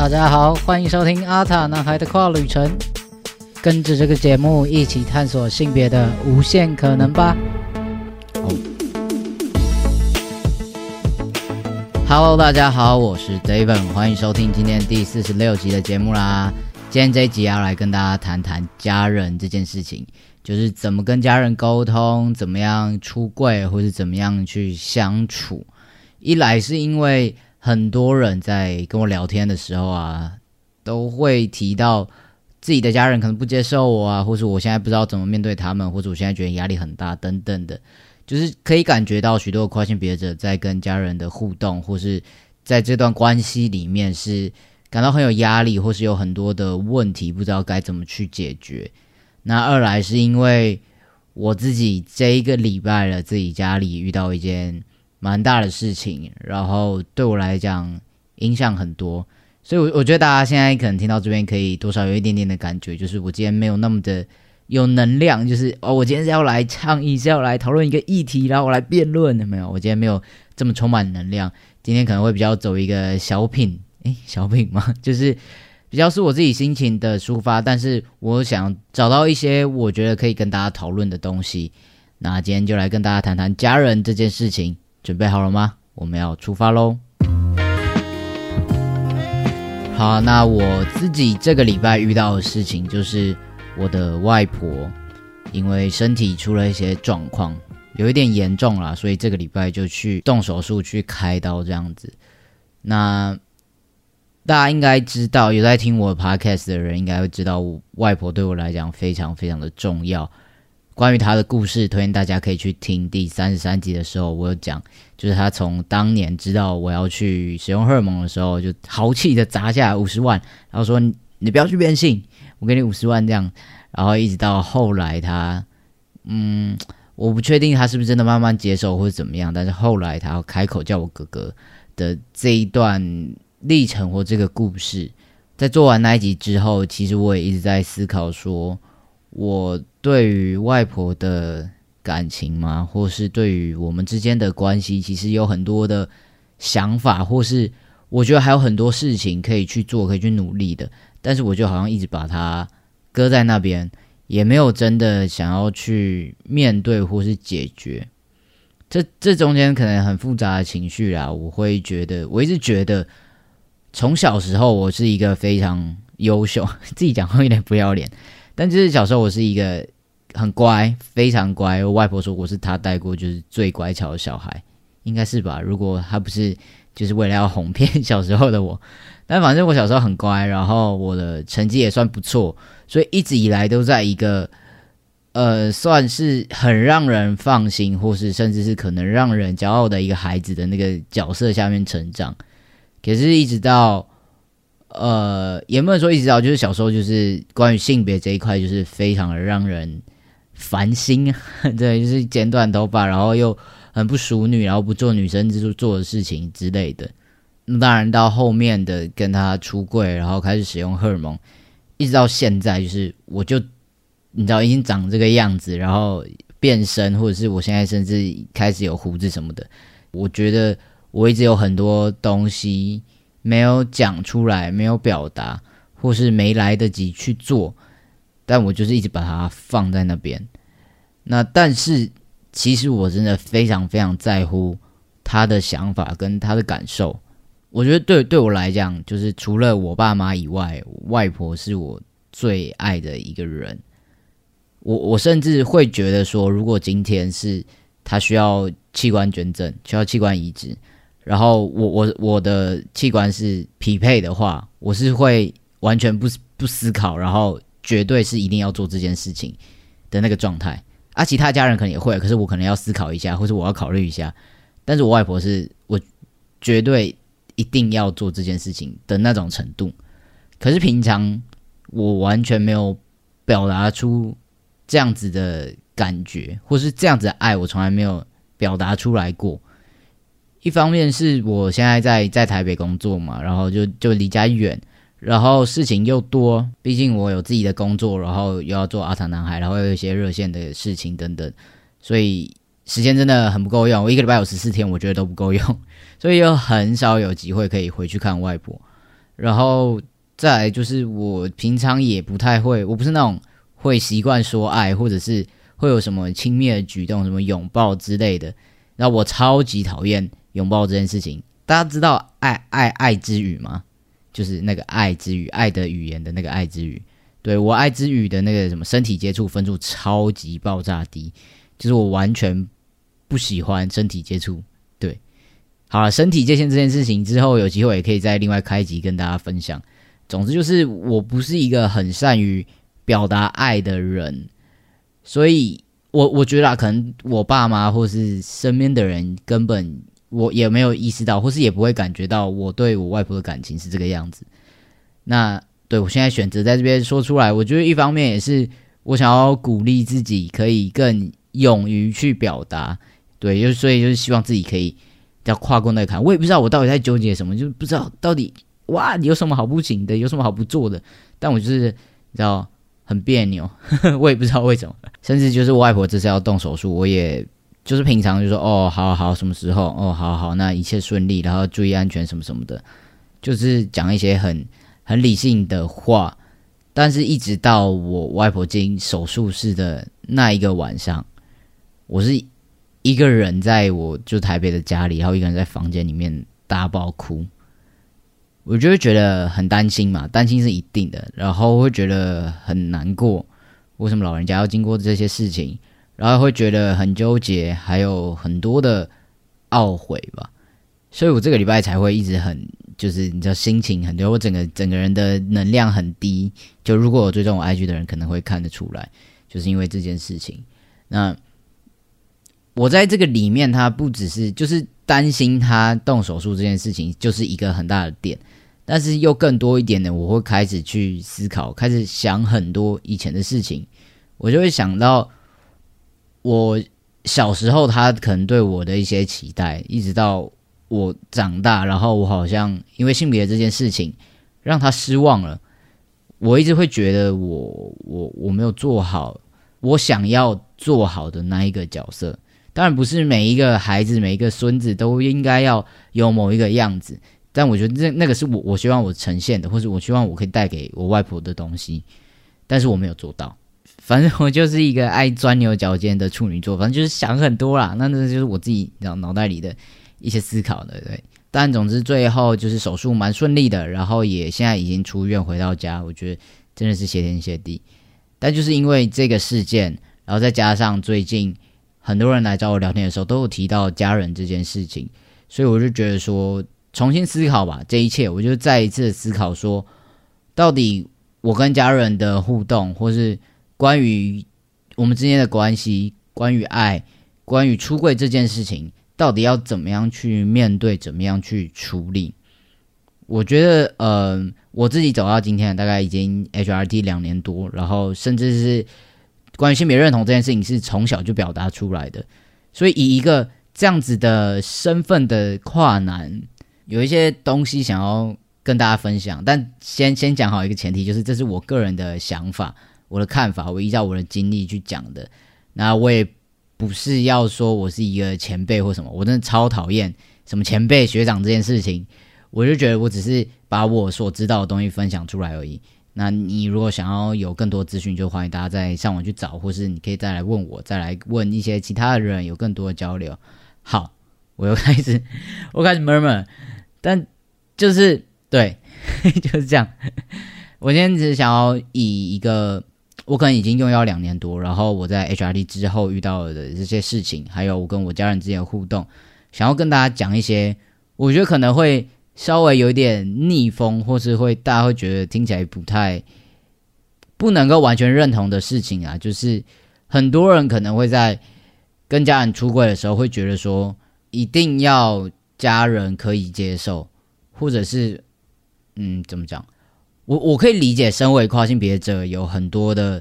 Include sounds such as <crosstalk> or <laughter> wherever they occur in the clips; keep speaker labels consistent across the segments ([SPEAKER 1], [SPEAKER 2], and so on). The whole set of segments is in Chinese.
[SPEAKER 1] 大家好，欢迎收听阿塔男孩的跨旅程，跟着这个节目一起探索性别的无限可能吧。Hello，大家好，我是 David，欢迎收听今天第四十六集的节目啦。今天这一集要来跟大家谈谈家人这件事情，就是怎么跟家人沟通，怎么样出柜，或是怎么样去相处。一来是因为很多人在跟我聊天的时候啊，都会提到自己的家人可能不接受我啊，或是我现在不知道怎么面对他们，或者我现在觉得压力很大等等的，就是可以感觉到许多跨性别者在跟家人的互动，或是在这段关系里面是。感到很有压力，或是有很多的问题，不知道该怎么去解决。那二来是因为我自己这一个礼拜了，自己家里遇到一件蛮大的事情，然后对我来讲影响很多，所以，我我觉得大家现在可能听到这边，可以多少有一点点的感觉，就是我今天没有那么的有能量，就是哦，我今天是要来倡议，是要来讨论一个议题，然后我来辩论的，没有，我今天没有这么充满能量，今天可能会比较走一个小品。诶，小品吗？<laughs> 就是比较是我自己心情的抒发，但是我想找到一些我觉得可以跟大家讨论的东西。那今天就来跟大家谈谈家人这件事情，准备好了吗？我们要出发喽！好，那我自己这个礼拜遇到的事情就是我的外婆因为身体出了一些状况，有一点严重了，所以这个礼拜就去动手术去开刀这样子。那大家应该知道，有在听我 podcast 的人应该会知道，外婆对我来讲非常非常的重要。关于他的故事，推荐大家可以去听第三十三集的时候，我有讲，就是他从当年知道我要去使用荷尔蒙的时候，就豪气的砸下五十万，然后说你不要去变性，我给你五十万这样。然后一直到后来，他嗯，我不确定他是不是真的慢慢接受或者怎么样，但是后来她开口叫我哥哥的这一段。历程或这个故事，在做完那一集之后，其实我也一直在思考，说我对于外婆的感情吗，或是对于我们之间的关系，其实有很多的想法，或是我觉得还有很多事情可以去做，可以去努力的。但是我就好像一直把它搁在那边，也没有真的想要去面对或是解决。这这中间可能很复杂的情绪啦，我会觉得，我一直觉得。从小时候，我是一个非常优秀，<laughs> 自己讲话有点不要脸，但就是小时候我是一个很乖，非常乖。我外婆说我是她带过就是最乖巧的小孩，应该是吧？如果她不是就是为了要哄骗 <laughs> 小时候的我，但反正我小时候很乖，然后我的成绩也算不错，所以一直以来都在一个呃算是很让人放心，或是甚至是可能让人骄傲的一个孩子的那个角色下面成长。可是，一直到，呃，也没有说一直到，就是小时候，就是关于性别这一块，就是非常的让人烦心。对，就是剪短头发，然后又很不淑女，然后不做女生之做做的事情之类的。那当然，到后面的跟他出柜，然后开始使用荷尔蒙，一直到现在，就是我就你知道，已经长这个样子，然后变身，或者是我现在甚至开始有胡子什么的，我觉得。我一直有很多东西没有讲出来，没有表达，或是没来得及去做，但我就是一直把它放在那边。那但是其实我真的非常非常在乎他的想法跟他的感受。我觉得对对我来讲，就是除了我爸妈以外，外婆是我最爱的一个人。我我甚至会觉得说，如果今天是他需要器官捐赠，需要器官移植。然后我我我的器官是匹配的话，我是会完全不不思考，然后绝对是一定要做这件事情的那个状态。啊，其他家人可能也会，可是我可能要思考一下，或者我要考虑一下。但是我外婆是我绝对一定要做这件事情的那种程度。可是平常我完全没有表达出这样子的感觉，或是这样子的爱，我从来没有表达出来过。一方面是我现在在在台北工作嘛，然后就就离家远，然后事情又多，毕竟我有自己的工作，然后又要做阿塔男孩，然后有一些热线的事情等等，所以时间真的很不够用。我一个礼拜有十四天，我觉得都不够用，<laughs> 所以又很少有机会可以回去看外婆。然后再来就是我平常也不太会，我不是那种会习惯说爱，或者是会有什么亲密的举动，什么拥抱之类的。然后我超级讨厌拥抱这件事情。大家知道爱爱爱之语吗？就是那个爱之语，爱的语言的那个爱之语。对我爱之语的那个什么身体接触分数超级爆炸低，就是我完全不喜欢身体接触。对，好了，身体界限这件事情之后有机会也可以再另外开集跟大家分享。总之就是我不是一个很善于表达爱的人，所以我我觉得可能我爸妈或是身边的人根本我也没有意识到，或是也不会感觉到我对我外婆的感情是这个样子。那对我现在选择在这边说出来，我觉得一方面也是我想要鼓励自己可以更勇于去表达，对，就所以就是希望自己可以要跨过那个坎。我也不知道我到底在纠结什么，就是不知道到底哇有什么好不行的，有什么好不做的。但我就是你知道很别扭，<laughs> 我也不知道为什么。甚至就是我外婆这次要动手术，我也就是平常就说哦，好好什么时候？哦，好好那一切顺利，然后注意安全什么什么的，就是讲一些很。很理性的话，但是一直到我外婆进手术室的那一个晚上，我是一个人在我就台北的家里，然后一个人在房间里面大爆哭，我就会觉得很担心嘛，担心是一定的，然后会觉得很难过，为什么老人家要经过这些事情，然后会觉得很纠结，还有很多的懊悔吧，所以我这个礼拜才会一直很。就是你知道心情很多，我整个整个人的能量很低。就如果我追踪我 IG 的人，可能会看得出来，就是因为这件事情。那我在这个里面，他不只是就是担心他动手术这件事情，就是一个很大的点。但是又更多一点的，我会开始去思考，开始想很多以前的事情。我就会想到我小时候，他可能对我的一些期待，一直到。我长大，然后我好像因为性别这件事情让他失望了。我一直会觉得我我我没有做好我想要做好的那一个角色。当然不是每一个孩子每一个孙子都应该要有某一个样子，但我觉得那那个是我我希望我呈现的，或者我希望我可以带给我外婆的东西。但是我没有做到。反正我就是一个爱钻牛角尖的处女座，反正就是想很多啦。那那就是我自己脑脑袋里的。一些思考的对，但总之最后就是手术蛮顺利的，然后也现在已经出院回到家，我觉得真的是谢天谢地。但就是因为这个事件，然后再加上最近很多人来找我聊天的时候都有提到家人这件事情，所以我就觉得说重新思考吧，这一切我就再一次思考说，到底我跟家人的互动，或是关于我们之间的关系，关于爱，关于出柜这件事情。到底要怎么样去面对，怎么样去处理？我觉得，呃，我自己走到今天，大概已经 HRT 两年多，然后甚至是关于性别认同这件事情，是从小就表达出来的。所以，以一个这样子的身份的跨男，有一些东西想要跟大家分享。但先先讲好一个前提，就是这是我个人的想法，我的看法，我依照我的经历去讲的。那我也。不是要说我是一个前辈或什么，我真的超讨厌什么前辈学长这件事情。我就觉得我只是把我所知道的东西分享出来而已。那你如果想要有更多资讯，就欢迎大家再上网去找，或是你可以再来问我，再来问一些其他的人，有更多的交流。好，我又开始，<laughs> 我开始 murmur，但就是对，<laughs> 就是这样。我今天只是想要以一个。我可能已经用药两年多，然后我在 HRT 之后遇到的这些事情，还有我跟我家人之间的互动，想要跟大家讲一些，我觉得可能会稍微有点逆风，或是会大家会觉得听起来不太不能够完全认同的事情啊，就是很多人可能会在跟家人出柜的时候，会觉得说一定要家人可以接受，或者是嗯，怎么讲？我我可以理解，身为跨性别者有很多的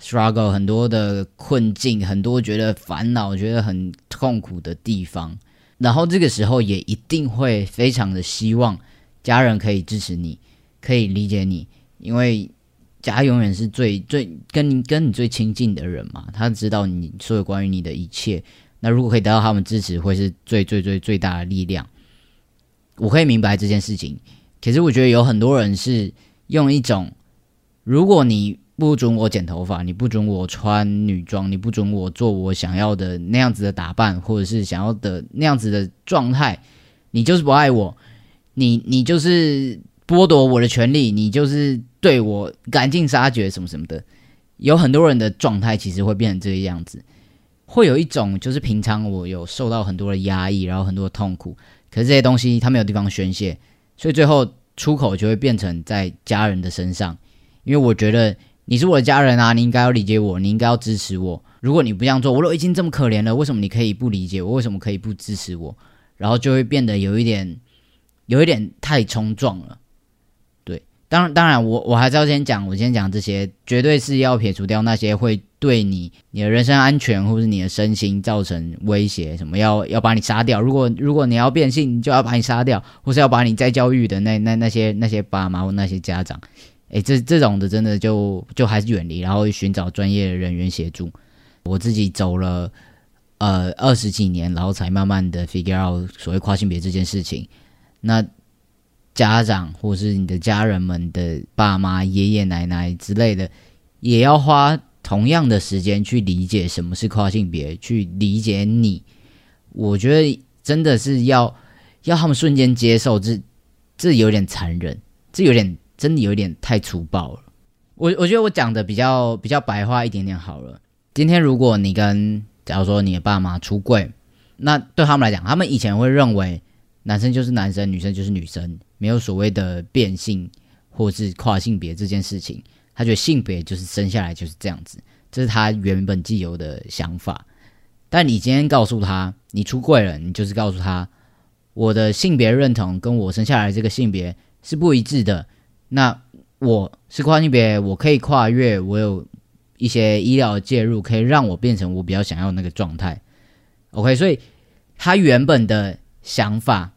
[SPEAKER 1] struggle，很多的困境，很多觉得烦恼、觉得很痛苦的地方。然后这个时候也一定会非常的希望家人可以支持你，可以理解你，因为家永远是最最跟跟你最亲近的人嘛，他知道你所有关于你的一切。那如果可以得到他们支持，会是最最最最大的力量。我可以明白这件事情。可是我觉得有很多人是用一种，如果你不准我剪头发，你不准我穿女装，你不准我做我想要的那样子的打扮，或者是想要的那样子的状态，你就是不爱我，你你就是剥夺我的权利，你就是对我赶尽杀绝什么什么的。有很多人的状态其实会变成这个样子，会有一种就是平常我有受到很多的压抑，然后很多痛苦，可是这些东西他没有地方宣泄，所以最后出口就会变成在家人的身上，因为我觉得。你是我的家人啊，你应该要理解我，你应该要支持我。如果你不这样做，我都已经这么可怜了，为什么你可以不理解我？为什么可以不支持我？然后就会变得有一点，有一点太冲撞了。对，当然，当然，我我还是要先讲，我先讲这些，绝对是要撇除掉那些会对你、你的人身安全或者你的身心造成威胁，什么要要把你杀掉。如果如果你要变性，你就要把你杀掉，或是要把你再教育的那那那些那些爸妈或那些家长。诶，这这种的真的就就还是远离，然后寻找专业的人员协助。我自己走了呃二十几年，然后才慢慢的 figure out 所谓跨性别这件事情。那家长或是你的家人们的爸妈、爷爷奶奶之类的，也要花同样的时间去理解什么是跨性别，去理解你。我觉得真的是要要他们瞬间接受，这这有点残忍，这有点。真的有点太粗暴了，我我觉得我讲的比较比较白话一点点好了。今天如果你跟假如说你的爸妈出柜，那对他们来讲，他们以前会认为男生就是男生，女生就是女生，没有所谓的变性或是跨性别这件事情。他觉得性别就是生下来就是这样子，这是他原本既有的想法。但你今天告诉他你出柜了，你就是告诉他我的性别认同跟我生下来这个性别是不一致的。那我是跨性别，我可以跨越，我有一些医疗介入，可以让我变成我比较想要那个状态。OK，所以他原本的想法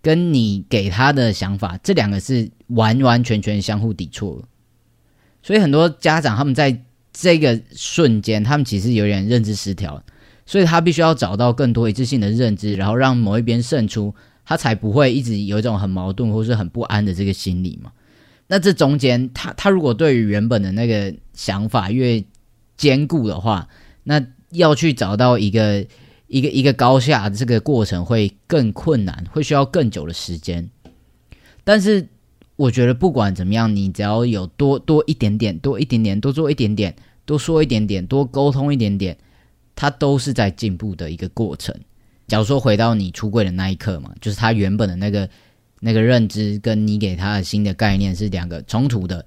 [SPEAKER 1] 跟你给他的想法，这两个是完完全全相互抵触。所以很多家长他们在这个瞬间，他们其实有点认知失调，所以他必须要找到更多一致性的认知，然后让某一边胜出，他才不会一直有一种很矛盾或是很不安的这个心理嘛。那这中间，他他如果对于原本的那个想法越坚固的话，那要去找到一个一个一个高下，这个过程会更困难，会需要更久的时间。但是我觉得不管怎么样，你只要有多多一点点，多一点点，多做一点点，多说一点点，多沟通一点点，它都是在进步的一个过程。假如说回到你出柜的那一刻嘛，就是他原本的那个。那个认知跟你给他的新的概念是两个冲突的，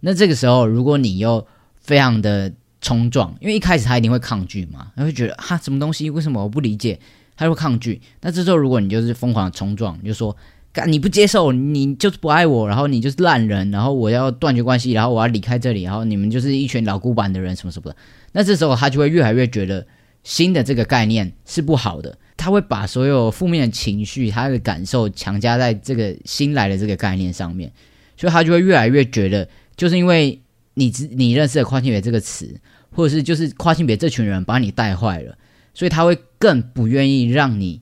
[SPEAKER 1] 那这个时候如果你又非常的冲撞，因为一开始他一定会抗拒嘛，他会觉得哈什么东西为什么我不理解，他会抗拒。那这时候如果你就是疯狂的冲撞，你就说干你不接受，你就是不爱我，然后你就是烂人，然后我要断绝关系，然后我要离开这里，然后你们就是一群老古板的人什么什么的，那这时候他就会越来越觉得新的这个概念是不好的。他会把所有负面的情绪、他的感受强加在这个新来的这个概念上面，所以他就会越来越觉得，就是因为你你认识的跨性别这个词，或者是就是跨性别这群人把你带坏了，所以他会更不愿意让你，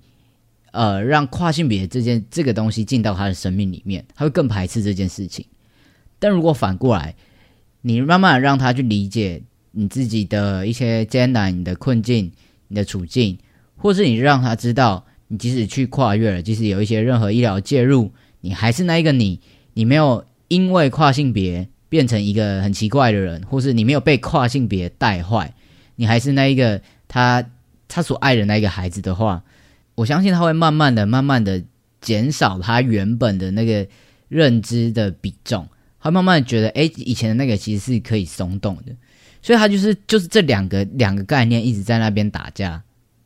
[SPEAKER 1] 呃，让跨性别这件这个东西进到他的生命里面，他会更排斥这件事情。但如果反过来，你慢慢让他去理解你自己的一些艰难、你的困境、你的处境。或是你让他知道，你即使去跨越了，即使有一些任何医疗介入，你还是那一个你，你没有因为跨性别变成一个很奇怪的人，或是你没有被跨性别带坏，你还是那一个他他所爱的那个孩子的话，我相信他会慢慢的、慢慢的减少他原本的那个认知的比重，他慢慢的觉得，哎，以前的那个其实是可以松动的，所以他就是就是这两个两个概念一直在那边打架。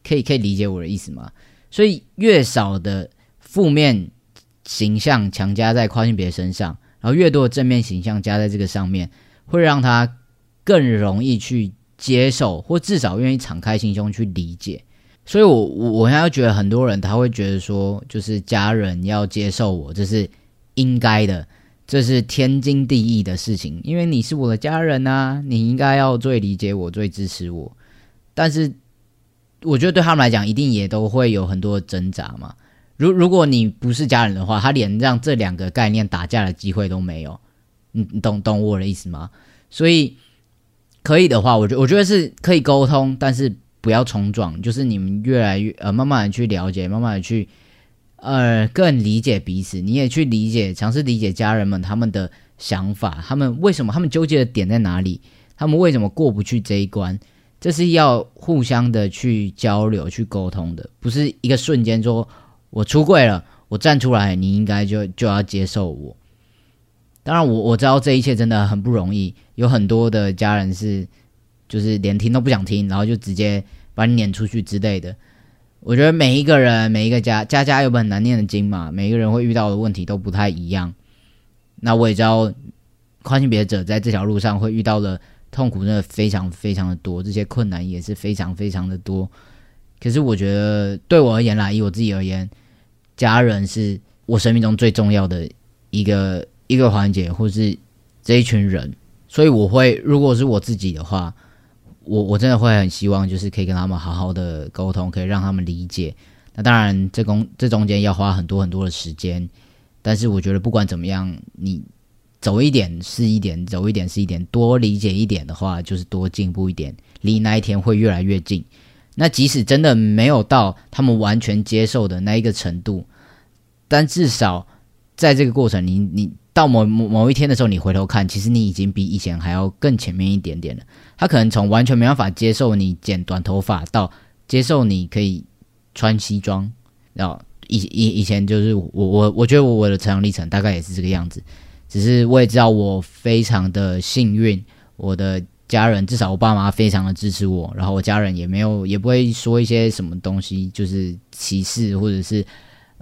[SPEAKER 1] 可以可以理解我的意思吗？所以越少的负面形象强加在跨性别身上，然后越多的正面形象加在这个上面，会让他更容易去接受，或至少愿意敞开心胸去理解。所以，我我我现在觉得很多人他会觉得说，就是家人要接受我，这是应该的，这是天经地义的事情，因为你是我的家人啊，你应该要最理解我，最支持我。但是。我觉得对他们来讲，一定也都会有很多挣扎嘛。如如果你不是家人的话，他连让这两个概念打架的机会都没有。你你懂懂我的意思吗？所以可以的话，我觉我觉得是可以沟通，但是不要冲撞，就是你们越来越呃，慢慢的去了解，慢慢的去呃更理解彼此，你也去理解，尝试理解家人们他们的想法，他们为什么他们纠结的点在哪里，他们为什么过不去这一关。这是要互相的去交流、去沟通的，不是一个瞬间说“我出柜了，我站出来，你应该就就要接受我”。当然，我我知道这一切真的很不容易，有很多的家人是就是连听都不想听，然后就直接把你撵出去之类的。我觉得每一个人、每一个家家家有本难念的经嘛，每一个人会遇到的问题都不太一样。那我也知道跨性别者在这条路上会遇到的。痛苦真的非常非常的多，这些困难也是非常非常的多。可是我觉得对我而言啦，以我自己而言，家人是我生命中最重要的一个一个环节，或是这一群人。所以我会，如果是我自己的话，我我真的会很希望，就是可以跟他们好好的沟通，可以让他们理解。那当然，这中这中间要花很多很多的时间。但是我觉得不管怎么样，你。走一点是一点，走一点是一点，多理解一点的话，就是多进步一点，离那一天会越来越近。那即使真的没有到他们完全接受的那一个程度，但至少在这个过程，你你到某某某一天的时候，你回头看，其实你已经比以前还要更前面一点点了。他可能从完全没办法接受你剪短头发，到接受你可以穿西装，然后以以以前就是我我我觉得我的成长历程大概也是这个样子。只是我也知道，我非常的幸运，我的家人至少我爸妈非常的支持我，然后我家人也没有也不会说一些什么东西，就是歧视或者是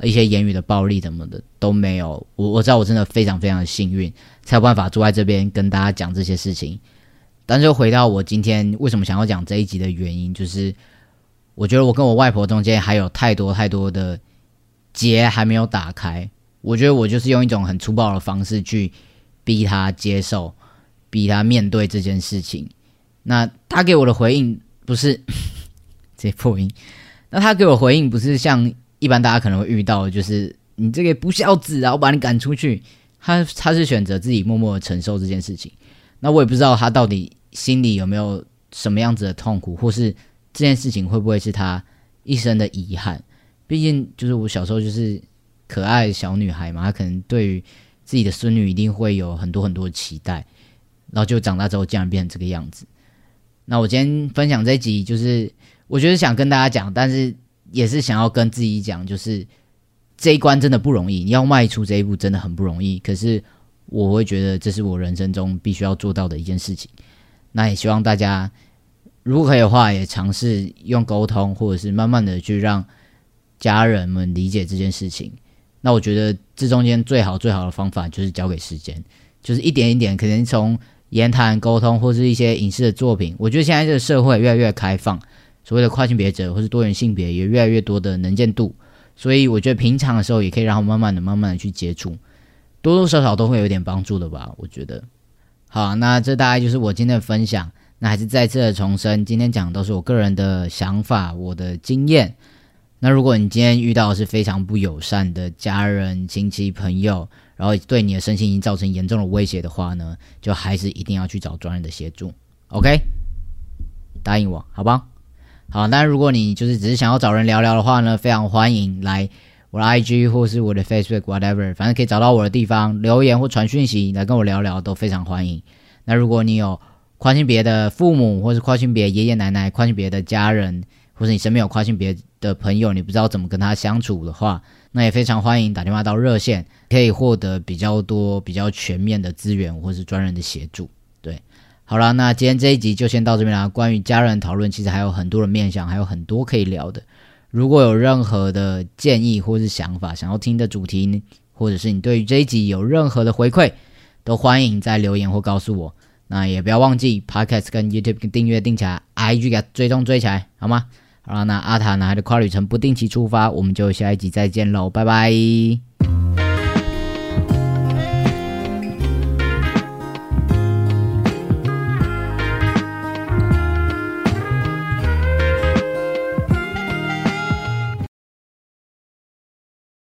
[SPEAKER 1] 一些言语的暴力什么的都没有。我我知道我真的非常非常的幸运，才有办法坐在这边跟大家讲这些事情。但是回到我今天为什么想要讲这一集的原因，就是我觉得我跟我外婆中间还有太多太多的结还没有打开。我觉得我就是用一种很粗暴的方式去逼他接受，逼他面对这件事情。那他给我的回应不是这破音，那他给我回应不是像一般大家可能会遇到，就是你这个不孝子啊，我把你赶出去。他他是选择自己默默的承受这件事情。那我也不知道他到底心里有没有什么样子的痛苦，或是这件事情会不会是他一生的遗憾。毕竟就是我小时候就是。可爱小女孩嘛，她可能对于自己的孙女一定会有很多很多的期待，然后就长大之后竟然变成这个样子。那我今天分享这集，就是我觉得想跟大家讲，但是也是想要跟自己讲，就是这一关真的不容易，你要迈出这一步真的很不容易。可是我会觉得这是我人生中必须要做到的一件事情。那也希望大家如果可以的话，也尝试用沟通，或者是慢慢的去让家人们理解这件事情。那我觉得这中间最好最好的方法就是交给时间，就是一点一点，可能从言谈沟通或是一些影视的作品。我觉得现在这个社会越来越开放，所谓的跨性别者或是多元性别也越来越多的能见度，所以我觉得平常的时候也可以让他们慢慢的、慢慢的去接触，多多少少都会有点帮助的吧。我觉得，好，那这大概就是我今天的分享。那还是再次的重申，今天讲的都是我个人的想法，我的经验。那如果你今天遇到是非常不友善的家人、亲戚、朋友，然后对你的身心已经造成严重的威胁的话呢，就还是一定要去找专业的协助。OK，答应我，好吧？好，那如果你就是只是想要找人聊聊的话呢，非常欢迎来我的 IG 或是我的 Facebook，whatever，反正可以找到我的地方留言或传讯息来跟我聊聊，都非常欢迎。那如果你有跨性别的父母，或是跨性别爷爷奶奶、跨性别的家人，或是你身边有跨性别的朋友，你不知道怎么跟他相处的话，那也非常欢迎打电话到热线，可以获得比较多、比较全面的资源或是专人的协助。好了，那今天这一集就先到这边啦。关于家人讨论，其实还有很多的面向，还有很多可以聊的。如果有任何的建议或是想法，想要听的主题，或者是你对于这一集有任何的回馈，都欢迎在留言或告诉我。那也不要忘记 Podcast 跟 YouTube 跟订阅定起来，IG 给追踪追起来，好吗？好了，那阿塔男孩的跨旅程不定期出发，我们就下一集再见喽，拜拜。